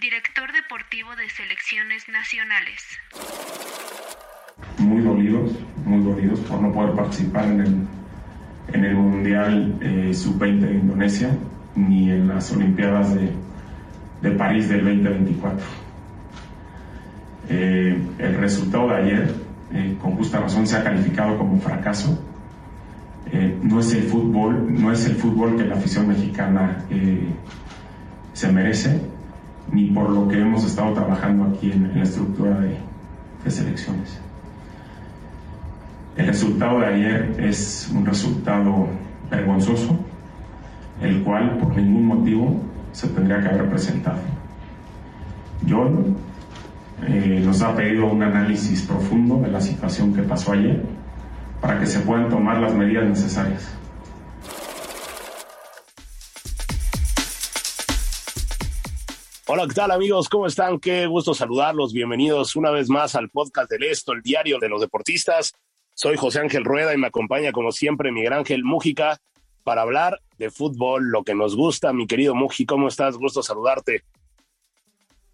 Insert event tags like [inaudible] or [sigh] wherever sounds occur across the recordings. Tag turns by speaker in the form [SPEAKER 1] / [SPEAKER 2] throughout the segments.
[SPEAKER 1] director deportivo de selecciones nacionales.
[SPEAKER 2] Muy dolidos, muy dolidos por no poder participar en el, en el Mundial eh, Sub-20 de Indonesia ni en las Olimpiadas de, de París del 2024. Eh, el resultado de ayer, eh, con justa razón, se ha calificado como un fracaso. No es el fútbol, no es el fútbol que la afición mexicana se merece, ni por lo que hemos estado trabajando aquí en, en la estructura de, de selecciones. El resultado de ayer es un resultado vergonzoso, el cual por ningún motivo se tendría que haber presentado. John eh, nos ha pedido un análisis profundo de la situación que pasó ayer para que se puedan tomar las medidas necesarias.
[SPEAKER 3] Hola, ¿qué tal amigos? ¿Cómo están? Qué gusto saludarlos. Bienvenidos una vez más al podcast del Esto, el diario de los deportistas. Soy José Ángel Rueda y me acompaña como siempre Miguel Ángel Mújica para hablar de fútbol, lo que nos gusta. Mi querido Muji, ¿cómo estás? Gusto saludarte.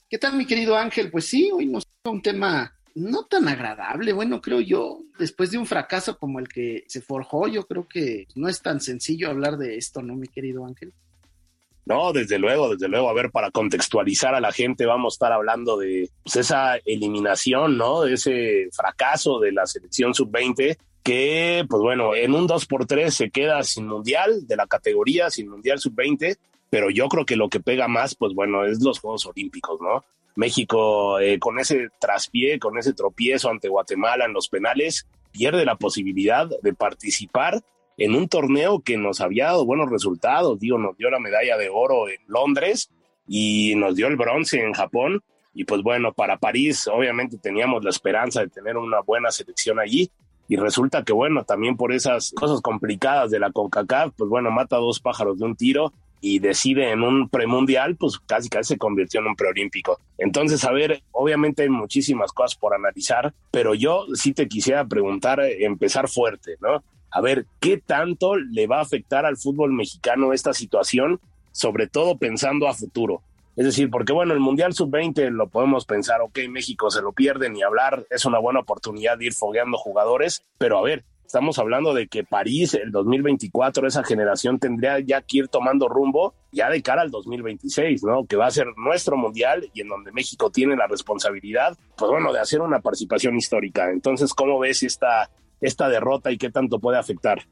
[SPEAKER 4] ¿Qué tal, mi querido Ángel? Pues sí, hoy nos toca un tema no tan agradable. Bueno, creo yo, después de un fracaso como el que se forjó, yo creo que no es tan sencillo hablar de esto, ¿no, mi querido Ángel?
[SPEAKER 3] No, desde luego, desde luego. A ver, para contextualizar a la gente, vamos a estar hablando de pues, esa eliminación, ¿no? De ese fracaso de la selección sub-20 que, pues bueno, en un 2 por 3 se queda sin mundial de la categoría, sin mundial sub-20, pero yo creo que lo que pega más, pues bueno, es los Juegos Olímpicos, ¿no? México eh, con ese traspié, con ese tropiezo ante Guatemala en los penales, pierde la posibilidad de participar en un torneo que nos había dado buenos resultados, digo, nos dio la medalla de oro en Londres y nos dio el bronce en Japón. Y pues bueno, para París obviamente teníamos la esperanza de tener una buena selección allí. Y resulta que bueno, también por esas cosas complicadas de la CONCACAF, pues bueno, mata dos pájaros de un tiro y decide en un premundial, pues casi casi se convirtió en un preolímpico. Entonces, a ver, obviamente hay muchísimas cosas por analizar, pero yo sí te quisiera preguntar, empezar fuerte, ¿no? A ver qué tanto le va a afectar al fútbol mexicano esta situación, sobre todo pensando a futuro. Es decir, porque bueno, el Mundial Sub-20 lo podemos pensar, ok, México se lo pierde ni hablar, es una buena oportunidad de ir fogueando jugadores, pero a ver, estamos hablando de que París, el 2024, esa generación tendría ya que ir tomando rumbo ya de cara al 2026, ¿no? Que va a ser nuestro Mundial y en donde México tiene la responsabilidad, pues bueno, de hacer una participación histórica. Entonces, ¿cómo ves esta esta derrota y qué tanto puede afectar?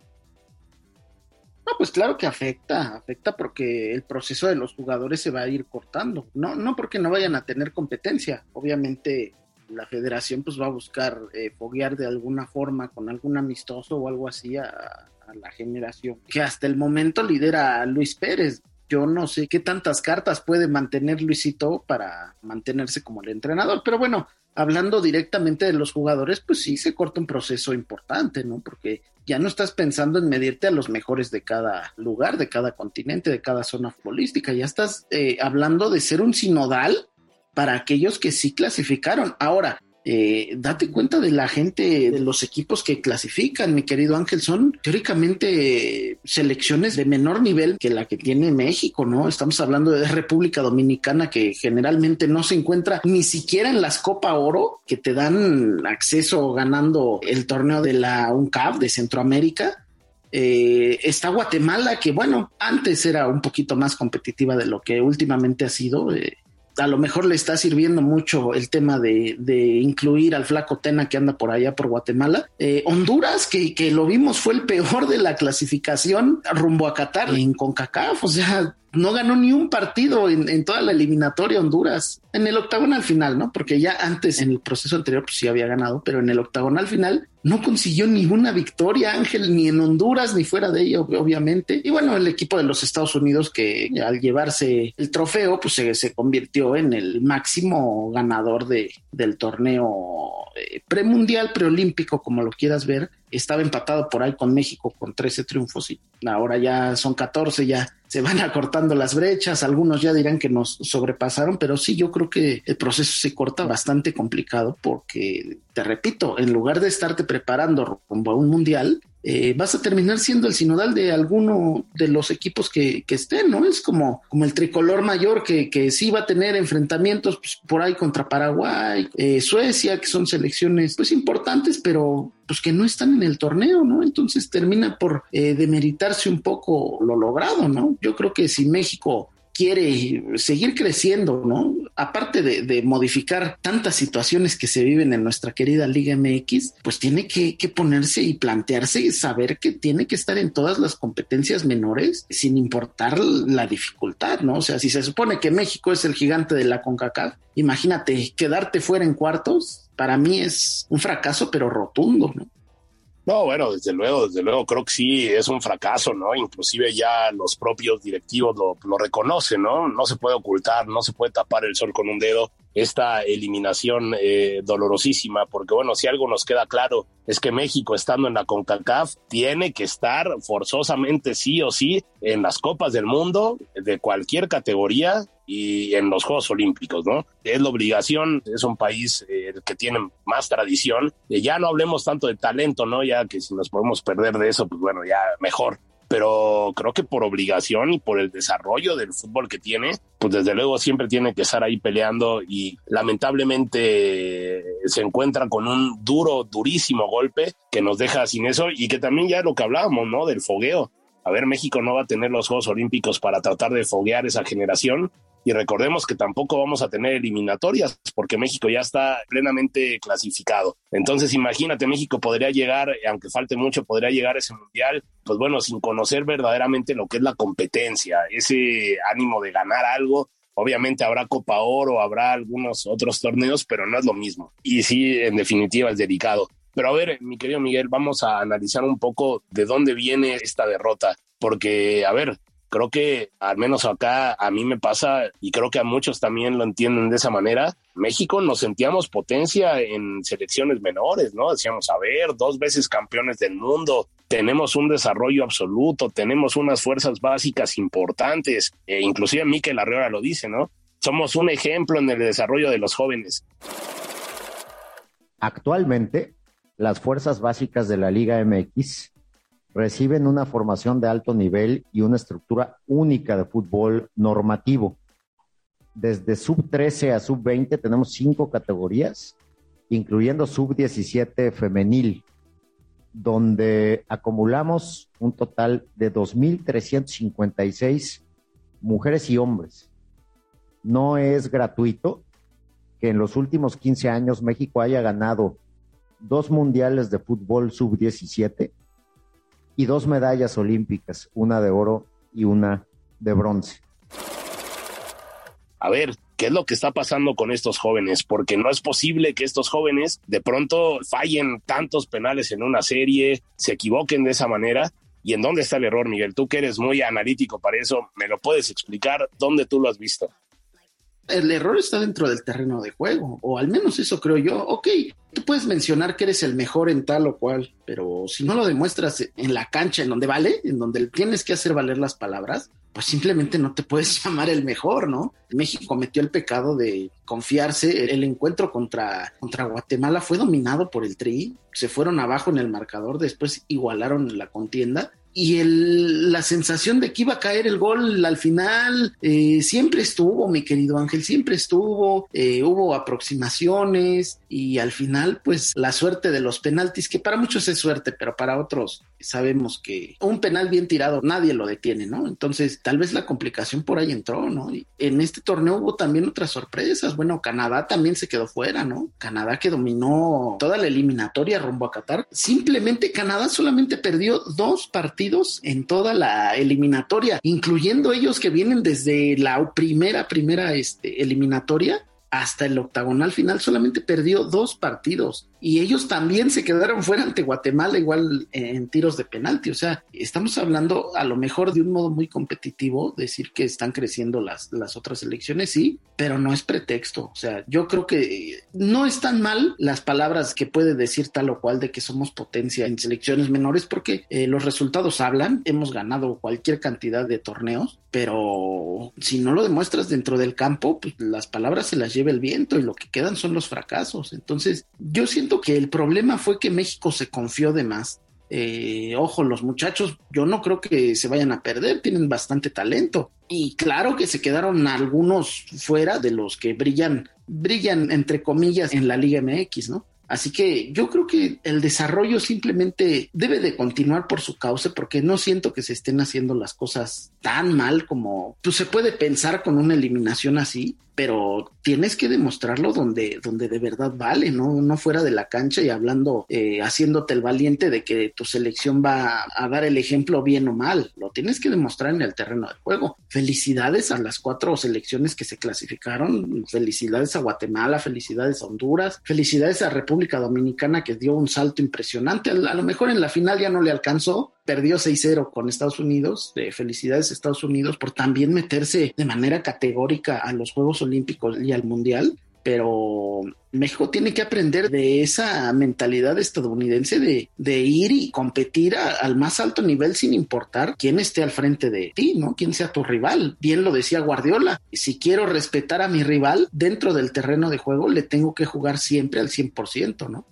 [SPEAKER 4] No, pues claro que afecta, afecta porque el proceso de los jugadores se va a ir cortando. No, no porque no vayan a tener competencia. Obviamente la federación pues va a buscar eh, foguear de alguna forma con algún amistoso o algo así a, la generación que hasta el momento lidera Luis Pérez. Yo no sé qué tantas cartas puede mantener Luisito para mantenerse como el entrenador, pero bueno, hablando directamente de los jugadores, pues sí se corta un proceso importante, ¿no? Porque ya no estás pensando en medirte a los mejores de cada lugar, de cada continente, de cada zona futbolística, ya estás eh, hablando de ser un sinodal para aquellos que sí clasificaron. Ahora, eh, date cuenta de la gente, de los equipos que clasifican, mi querido Ángel, son teóricamente selecciones de menor nivel que la que tiene México, ¿no? Estamos hablando de República Dominicana que generalmente no se encuentra ni siquiera en las Copa Oro que te dan acceso ganando el torneo de la UNCAP de Centroamérica Eh, está Guatemala, que bueno, antes era un poquito más competitiva de lo que últimamente ha sido. Eh, a lo mejor le está sirviendo mucho el tema de, incluir al flaco Tena que anda por allá por Guatemala. Eh, Honduras, que, que, lo vimos, fue el peor de la clasificación rumbo a Qatar en CONCACAF. O sea, no ganó ni un partido en, toda la eliminatoria Honduras. En el octagonal final, ¿no? Porque ya antes, en el proceso anterior, pues sí había ganado, pero en el octagonal final no consiguió ninguna victoria, Ángel, ni en Honduras, ni fuera de ello, obviamente. Y bueno, el equipo de los Estados Unidos, que al llevarse el trofeo, pues se, convirtió en el máximo ganador de, del torneo eh, premundial, preolímpico, como lo quieras ver estaba empatado por ahí con México con 13 triunfos y ahora ya son 14, ya se van [laughs] acortando las brechas, algunos ya dirán que nos sobrepasaron, pero sí, yo creo que el proceso se corta bastante complicado porque, te repito, en lugar de estarte preparando rumbo a un mundial, eh, vas a terminar siendo el sinodal de alguno de los equipos que, estén, ¿no? Es como, como el tricolor mayor que, que sí va a tener enfrentamientos pues, por ahí contra Paraguay, eh, Suecia, que son selecciones pues importantes, pero pues que no están en el torneo, ¿no? Entonces termina por eh, demeritarse un poco lo logrado, ¿no? Yo creo que si México quiere seguir creciendo, ¿no? Aparte de, modificar tantas situaciones que se viven en nuestra querida Liga MX, pues tiene que, ponerse y plantearse y saber que tiene que estar en todas las competencias menores sin importar la dificultad, ¿no? O sea, si se supone que México es el gigante de la CONCACAF, imagínate quedarte fuera en cuartos, para mí es un fracaso, pero rotundo, ¿no?
[SPEAKER 3] No, bueno, desde luego, desde luego, creo que sí es un fracaso, ¿no? Inclusive ya los propios directivos lo, lo reconocen, ¿no? No se puede ocultar, no se puede tapar el sol con un dedo esta eliminación eh, dolorosísima, porque bueno, si algo nos queda claro es que México estando en la CONCACAF tiene que estar forzosamente sí o sí en las copas del mundo de cualquier categoría y en los Juegos Olímpicos, ¿no? Es la obligación, es un país eh, que tiene más tradición, ya no hablemos tanto de talento, ¿no? Ya que si nos podemos perder de eso, pues bueno, ya mejor, pero creo que por obligación y por el desarrollo del fútbol que tiene, pues desde luego siempre tiene que estar ahí peleando y lamentablemente se encuentra con un duro, durísimo golpe que nos deja sin eso y que también ya lo que hablábamos, ¿no? Del fogueo. A ver, México no va a tener los Juegos Olímpicos para tratar de foguear esa generación y recordemos que tampoco vamos a tener eliminatorias porque México ya está plenamente clasificado. Entonces, imagínate, México podría llegar, aunque falte mucho, podría llegar a ese mundial, pues bueno, sin conocer verdaderamente lo que es la competencia, ese ánimo de ganar algo. Obviamente habrá Copa Oro, habrá algunos otros torneos, pero no es lo mismo. Y sí, en definitiva, es delicado. Pero a ver, mi querido Miguel, vamos a analizar un poco de dónde viene esta derrota. Porque, a ver, Creo que al menos acá a mí me pasa y creo que a muchos también lo entienden de esa manera. México nos sentíamos potencia en selecciones menores, ¿no? Decíamos, a ver, dos veces campeones del mundo, tenemos un desarrollo absoluto, tenemos unas fuerzas básicas importantes, e inclusive Mikel Arriola lo dice, ¿no? Somos un ejemplo en el desarrollo de los jóvenes.
[SPEAKER 5] Actualmente, las fuerzas básicas de la Liga MX reciben una formación de alto nivel y una estructura única de fútbol normativo. Desde sub 13 a sub 20 tenemos cinco categorías, incluyendo sub 17 femenil, donde acumulamos un total de 2.356 mujeres y hombres. No es gratuito que en los últimos 15 años México haya ganado dos mundiales de fútbol sub 17 y dos medallas olímpicas, una de oro y una de bronce.
[SPEAKER 3] A ver, ¿qué es lo que está pasando con estos jóvenes? Porque no es posible que estos jóvenes de pronto fallen tantos penales en una serie, se equivoquen de esa manera. ¿Y en dónde está el error, Miguel? Tú que eres muy analítico para eso, ¿me lo puedes explicar? ¿Dónde tú lo has visto?
[SPEAKER 4] El error está dentro del terreno de juego, o al menos eso creo yo. Ok, tú puedes mencionar que eres el mejor en tal o cual, pero si no lo demuestras en la cancha, en donde vale, en donde tienes que hacer valer las palabras, pues simplemente no te puedes [laughs] llamar el mejor, ¿no? México cometió el pecado de confiarse. El encuentro contra, contra Guatemala fue dominado por el Tri, se fueron abajo en el marcador, después igualaron la contienda y el, la sensación de que iba a caer el gol al final eh, siempre estuvo, mi querido Ángel, siempre estuvo, eh, hubo aproximaciones y al final pues la suerte de los penaltis, que para muchos es suerte, pero para otros sabemos que un penal bien tirado nadie lo detiene, ¿no? Entonces, tal vez la complicación por ahí entró, ¿no? Y en este torneo hubo también otras sorpresas. Bueno, Canadá también se quedó fuera, ¿no? Canadá que dominó toda la eliminatoria rumbo a Qatar. Simplemente Canadá solamente perdió dos en toda la eliminatoria, incluyendo ellos que vienen desde la primera, primera este, eliminatoria hasta el octagonal final solamente perdió dos partidos y ellos también se quedaron fuera ante Guatemala igual en tiros de penalti. O sea, estamos hablando a lo mejor de un modo muy competitivo, decir que están creciendo las, las otras elecciones, sí, pero no es pretexto. O sea, yo creo que no están mal las palabras que puede decir tal o cual de que somos potencia en selecciones menores porque eh, los resultados hablan, hemos ganado cualquier cantidad de torneos, pero si no lo demuestras dentro del campo, pues las palabras se las lleva el viento y lo que quedan son los fracasos. Entonces, yo siento que el problema fue que México se confió de más. Eh, ojo, los muchachos, yo no creo que se vayan a perder, tienen bastante talento. Y claro que se quedaron algunos fuera de los que brillan, brillan entre comillas en la Liga MX, ¿no? Así que yo creo que el desarrollo simplemente debe de continuar por su causa porque no siento que se estén haciendo las cosas tan mal como pues, se puede pensar con una eliminación así pero tienes que demostrarlo donde, donde de verdad vale, ¿no? No fuera de la cancha y hablando, eh, haciéndote el valiente de que tu selección va a dar el ejemplo bien o mal. Lo tienes que demostrar en el terreno del juego. Felicidades a las cuatro selecciones que se clasificaron. Felicidades a Guatemala, felicidades a Honduras, felicidades a República Dominicana que dio un salto impresionante. A lo mejor en la final ya no le alcanzó, perdió 6-0 con Estados Unidos. de felicidades Estados Unidos por también meterse de manera categórica a los Juegos Olímpicos y al Mundial. Pero México tiene que aprender de esa mentalidad estadounidense de, de ir y competir al más alto nivel sin importar quién esté al frente de ti, ¿no? Quién sea tu rival. Bien lo decía Guardiola. Si quiero respetar a mi rival dentro del terreno de juego, le tengo que jugar siempre al 100%, ¿no?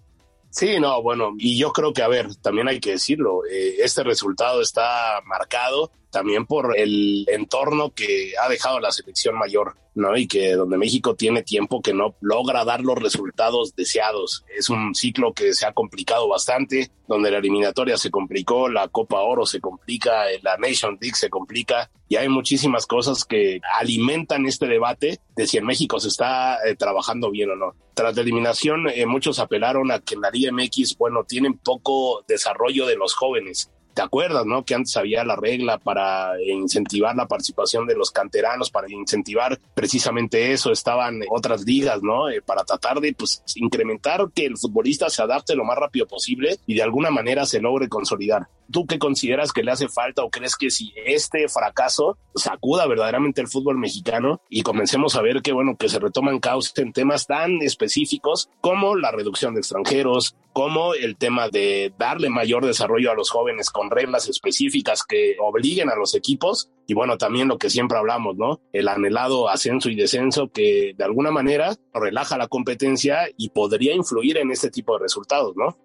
[SPEAKER 3] Sí, no, bueno, y yo creo que, a ver, también hay que decirlo, eh, este resultado está marcado también por el entorno que ha dejado la selección mayor, ¿no? Y que donde México tiene tiempo que no logra dar los resultados deseados. Es un ciclo que se ha complicado bastante, donde la eliminatoria se complicó, la Copa Oro se complica, la Nation League se complica, y hay muchísimas cosas que alimentan este debate de si en México se está eh, trabajando bien o no. Tras la eliminación, eh, muchos apelaron a que en la Liga MX, bueno, tienen poco desarrollo de los jóvenes ¿Te acuerdas, no? Que antes había la regla para incentivar la participación de los canteranos, para incentivar precisamente eso. Estaban otras ligas, ¿no? Eh, para tratar de, pues, incrementar que el futbolista se adapte lo más rápido posible y de alguna manera se logre consolidar. ¿Tú qué consideras que le hace falta o crees que si este fracaso sacuda verdaderamente el fútbol mexicano y comencemos a ver que, bueno, que se retoman causa en temas tan específicos como la reducción de extranjeros, como el tema de darle mayor desarrollo a los jóvenes con reglas específicas que obliguen a los equipos y bueno, también lo que siempre hablamos, ¿no? El anhelado ascenso y descenso que de alguna manera relaja la competencia y podría influir en este tipo de resultados, ¿no?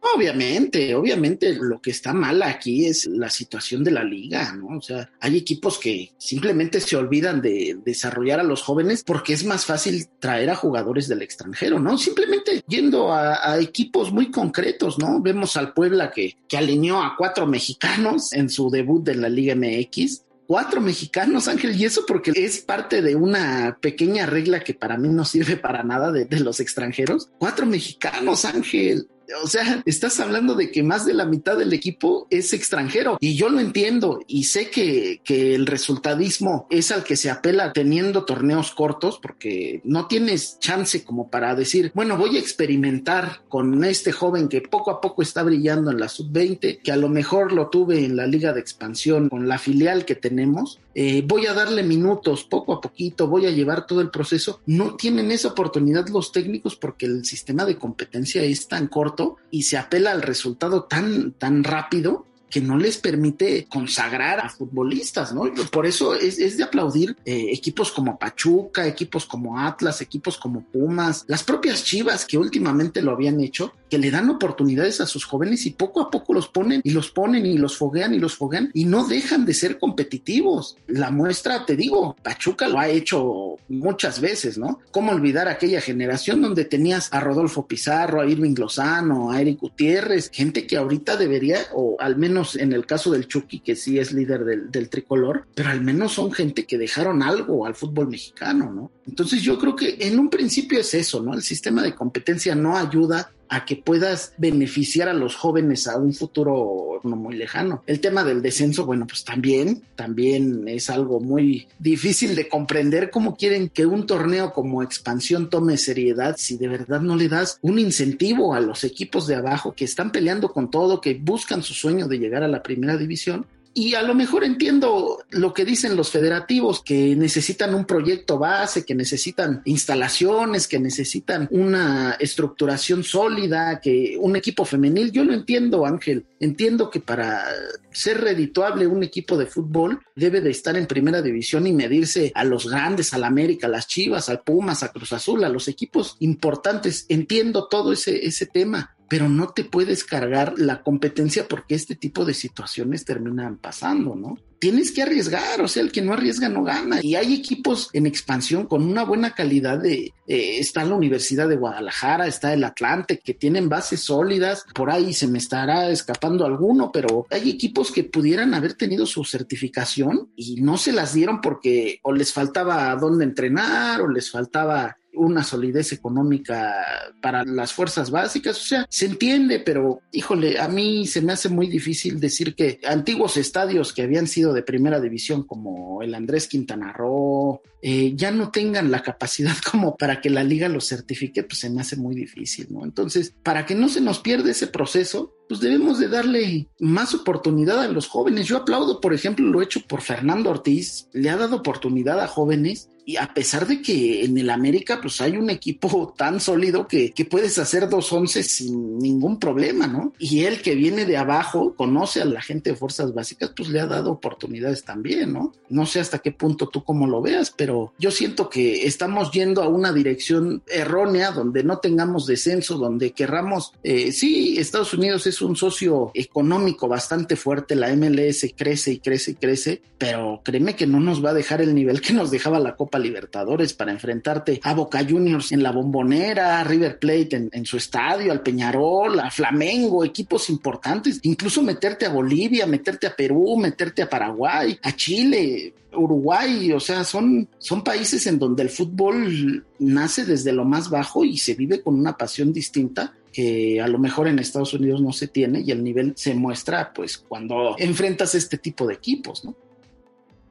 [SPEAKER 4] Obviamente, obviamente lo que está mal aquí es la situación de la liga, ¿no? O sea, hay equipos que simplemente se olvidan de desarrollar a los jóvenes porque es más fácil traer a jugadores del extranjero, ¿no? Simplemente yendo a, equipos muy concretos, ¿no? Vemos al Puebla que, que alineó a cuatro mexicanos en su debut de la Liga MX cuatro mexicanos, Ángel, y eso porque es parte de una pequeña regla que para mí no sirve para nada de, de, los extranjeros. Cuatro mexicanos, Ángel o sea, estás hablando de que más de la mitad del equipo es extranjero y yo lo entiendo y sé que, que el resultadismo es al que se apela teniendo torneos cortos porque no tienes chance como para decir, bueno, voy a experimentar con este joven que poco a poco está brillando en la sub-20, que a lo mejor lo tuve en la liga de expansión con la filial que tenemos, eh, voy a darle minutos poco a poquito, voy a llevar todo el proceso. No tienen esa oportunidad los técnicos porque el sistema de competencia es tan corto y se apela al resultado tan, tan rápido que no les permite consagrar a futbolistas, ¿no? Por eso es, de aplaudir eh, equipos como Pachuca, equipos como Atlas, equipos como Pumas, las propias Chivas que últimamente lo habían hecho, que le dan oportunidades a sus jóvenes y poco a poco los ponen y los ponen y los foguean y los foguean y no dejan de ser competitivos. La muestra, te digo, Pachuca lo ha hecho muchas veces, ¿no? ¿Cómo olvidar aquella generación donde tenías a Rodolfo Pizarro, a Irving Lozano, a Eric Gutiérrez, gente que ahorita debería, o al menos en el caso del Chucky, que sí es líder del, del tricolor, pero al menos son gente que dejaron algo al fútbol mexicano, ¿no? Entonces yo creo que en un principio es eso, ¿no? El sistema de competencia no ayuda a que puedas beneficiar a los jóvenes a un futuro no muy lejano. El tema del descenso, bueno, pues también, también es algo muy difícil de comprender cómo quieren que un torneo como expansión tome seriedad si de verdad no le das un incentivo a los equipos de abajo que están peleando con todo, que buscan su sueño de llegar a la primera división y a lo mejor entiendo lo que dicen los federativos, que necesitan un proyecto base, que necesitan instalaciones, que necesitan una estructuración sólida, que un equipo femenil. Yo lo entiendo, Ángel. Entiendo que para ser redituable un equipo de fútbol debe de estar en primera división y medirse a los grandes, al América, a las Chivas, al Pumas, a Cruz Azul, a los equipos importantes. Entiendo todo ese, ese tema pero no te puedes cargar la competencia porque este tipo de situaciones terminan pasando, ¿no? Tienes que arriesgar, o sea, el que no arriesga no gana. Y hay equipos en expansión con una buena calidad de, eh, está la Universidad de Guadalajara, está el Atlante, que tienen bases sólidas, por ahí se me estará escapando alguno, pero hay equipos que pudieran haber tenido su certificación y no se las dieron porque o les faltaba dónde entrenar o les faltaba una solidez económica para las fuerzas básicas, o sea, se entiende, pero híjole, a mí se me hace muy difícil decir que antiguos estadios que habían sido de primera división como el Andrés Quintana Roo, eh, ya no tengan la capacidad [laughs] como para que la liga los certifique, pues se me hace muy difícil, ¿no? Entonces, para que no se nos pierda ese proceso, pues debemos de darle más oportunidad a los jóvenes. Yo aplaudo, por ejemplo, lo hecho por Fernando Ortiz, le ha dado oportunidad a jóvenes y a pesar de que en el América pues hay un equipo [laughs] tan sólido que, que puedes hacer dos once sin ningún problema, ¿no? Y él que viene de abajo, conoce a la gente de fuerzas básicas, pues le ha dado oportunidades también, ¿no? No sé hasta qué punto tú como lo veas, pero yo siento que estamos yendo a una dirección errónea donde no tengamos descenso, donde querramos, eh, sí, Estados Unidos es un socio económico bastante fuerte, la MLS crece y crece y crece, pero créeme que no nos va a dejar el nivel que nos dejaba la Copa Libertadores para enfrentarte a Boca Juniors en la bombonera, a River Plate en, su estadio, al Peñarol, a Flamengo, equipos importantes, incluso meterte a Bolivia, meterte a Perú, meterte a Paraguay, a Chile. Uruguay, o sea, son, son países en donde el fútbol nace desde lo más bajo y se vive con una pasión distinta que a lo mejor en Estados Unidos no se tiene y el nivel se muestra pues cuando enfrentas este tipo de equipos, ¿no?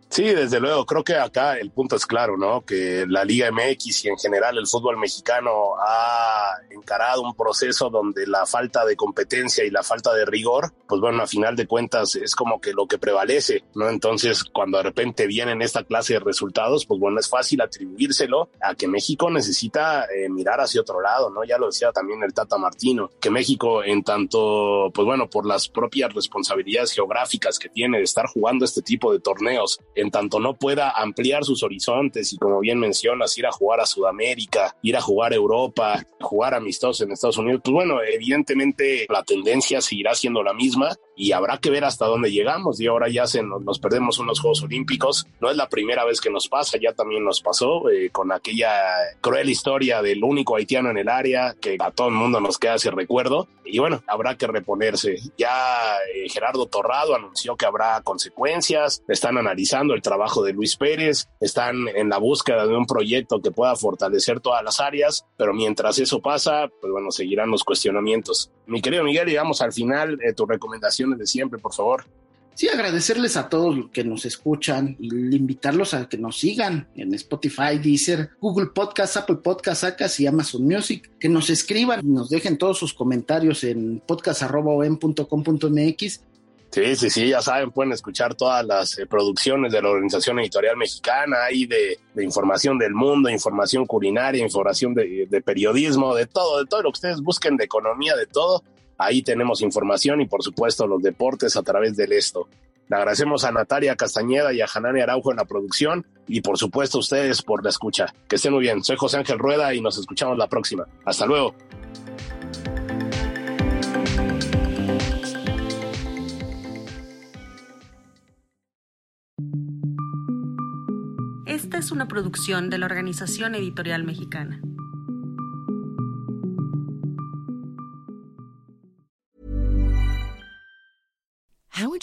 [SPEAKER 3] Sí, desde luego, creo que acá el punto es claro, ¿no? Que la Liga MX y en general el fútbol mexicano ha encarado un proceso donde la falta de competencia y la falta de rigor, pues bueno, a final de cuentas es como que lo que prevalece, ¿no? Entonces, cuando de repente vienen esta clase de resultados, pues bueno, es fácil atribuírselo a que México necesita eh, mirar hacia otro lado, ¿no? Ya lo decía también el Tata Martino, que México en tanto, pues bueno, por las propias responsabilidades geográficas que tiene de estar jugando este tipo de torneos, en tanto no pueda ampliar sus horizontes y como bien mencionas, ir a jugar a Sudamérica, ir a jugar a Europa, jugar amistosos en Estados Unidos, pues bueno, evidentemente la tendencia seguirá siendo la misma y habrá que ver hasta dónde llegamos. Y ahora ya se nos, perdemos unos Juegos Olímpicos. No es la primera vez que nos pasa, ya también nos pasó eh, con aquella cruel historia del único haitiano en el área, que a todo el mundo nos queda ese recuerdo. Y bueno, habrá que reponerse. Ya eh, Gerardo Torrado anunció que habrá consecuencias, están analizando el trabajo de Luis Pérez, están en la búsqueda de un proyecto que pueda fortalecer todas las áreas, pero mientras eso pasa, pues bueno, seguirán los cuestionamientos. Mi querido Miguel, llegamos al final. de tu recomendación de siempre, por favor.
[SPEAKER 4] Sí, agradecerles a todos los que nos escuchan y invitarlos a que nos sigan en Spotify, Deezer, Google Podcast, Apple Podcast, Acas y Amazon Music, que nos escriban, nos dejen todos sus comentarios en podcast.com.mx.
[SPEAKER 3] Sí, sí, sí, ya saben, pueden escuchar todas las eh, producciones de la Organización Editorial Mexicana, ahí de, información del mundo, información culinaria, información de, de periodismo, de todo, de todo lo que ustedes busquen, de economía, de todo Ahí tenemos información y por supuesto los deportes a través del esto. Le agradecemos a Natalia Castañeda y a Janani Araujo en la producción y por supuesto a ustedes por la escucha. Que estén muy bien. Soy José Ángel Rueda y nos escuchamos la próxima. Hasta luego.
[SPEAKER 6] Esta es una producción de la Organización Editorial Mexicana.